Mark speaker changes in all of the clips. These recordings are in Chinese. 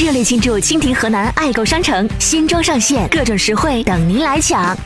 Speaker 1: 热烈庆祝蜻蜓河南爱购商城新装上线，各种实惠等您来抢。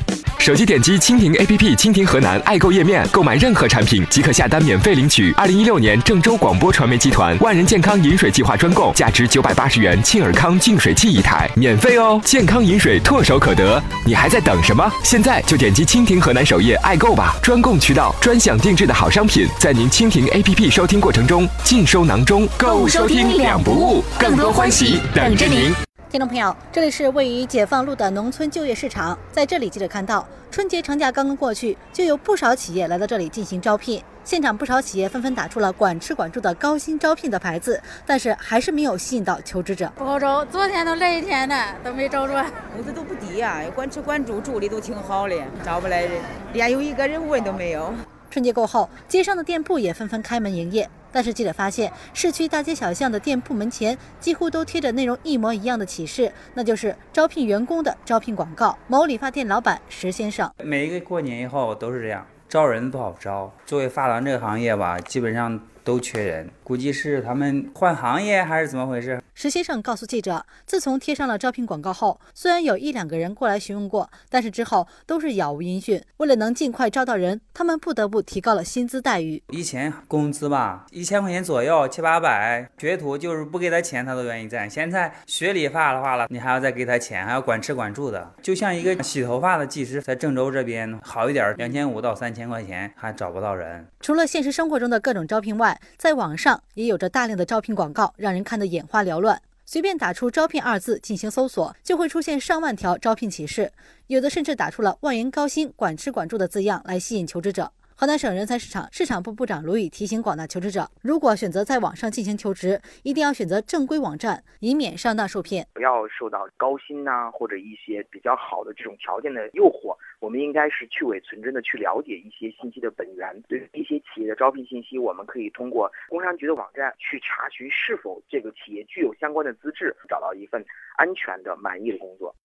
Speaker 2: 手机点击蜻蜓 APP 蜻蜓河南爱购页面，购买任何产品即可下单免费领取二零一六年郑州广播传媒集团万人健康饮水计划专供，价值九百八十元沁尔康净水器一台，免费哦！健康饮水唾手可得，你还在等什么？现在就点击蜻蜓河南首页爱购吧！专供渠道，专享定制的好商品，在您蜻蜓 APP 收听过程中尽收囊中，购物收听两不误，更多欢喜等着您。
Speaker 3: 听众朋友，这里是位于解放路的农村就业市场，在这里记者看到，春节长假刚刚过去，就有不少企业来到这里进行招聘。现场不少企业纷纷打出了“管吃管住”的高薪招聘的牌子，但是还是没有吸引到求职者。
Speaker 4: 不好招，昨天都来一天了，都没招着。
Speaker 5: 工资都不低呀，管吃管住，住的都挺好的，招不来人，连有一个人问都没有。
Speaker 3: 春节过后，街上的店铺也纷纷开门营业。但是记者发现，市区大街小巷的店铺门前几乎都贴着内容一模一样的启示，那就是招聘员工的招聘广告。某理发店老板石先生，
Speaker 6: 每一个过年以后都是这样，招人不好招。作为发廊这个行业吧，基本上。都缺人，估计是他们换行业还是怎么回事？
Speaker 3: 石先生告诉记者，自从贴上了招聘广告后，虽然有一两个人过来询问过，但是之后都是杳无音讯。为了能尽快招到人，他们不得不提高了薪资待遇。
Speaker 6: 以前工资吧，一千块钱左右，七八百。学徒就是不给他钱，他都愿意干。现在学理发的话了，你还要再给他钱，还要管吃管住的。就像一个洗头发的技师，在郑州这边好一点，两千五到三千块钱，还找不到人。
Speaker 3: 除了现实生活中的各种招聘外，在网上也有着大量的招聘广告，让人看得眼花缭乱。随便打出“招聘”二字进行搜索，就会出现上万条招聘启事，有的甚至打出了“万元高薪、管吃管住”的字样来吸引求职者。河南省人才市场市场部部长卢宇提醒广大求职者，如果选择在网上进行求职，一定要选择正规网站，以免上当受骗。
Speaker 7: 不要受到高薪呐或者一些比较好的这种条件的诱惑。我们应该是去伪存真的去了解一些信息的本源。对于一些企业的招聘信息，我们可以通过工商局的网站去查询是否这个企业具有相关的资质，找到一份安全的、满意的工作。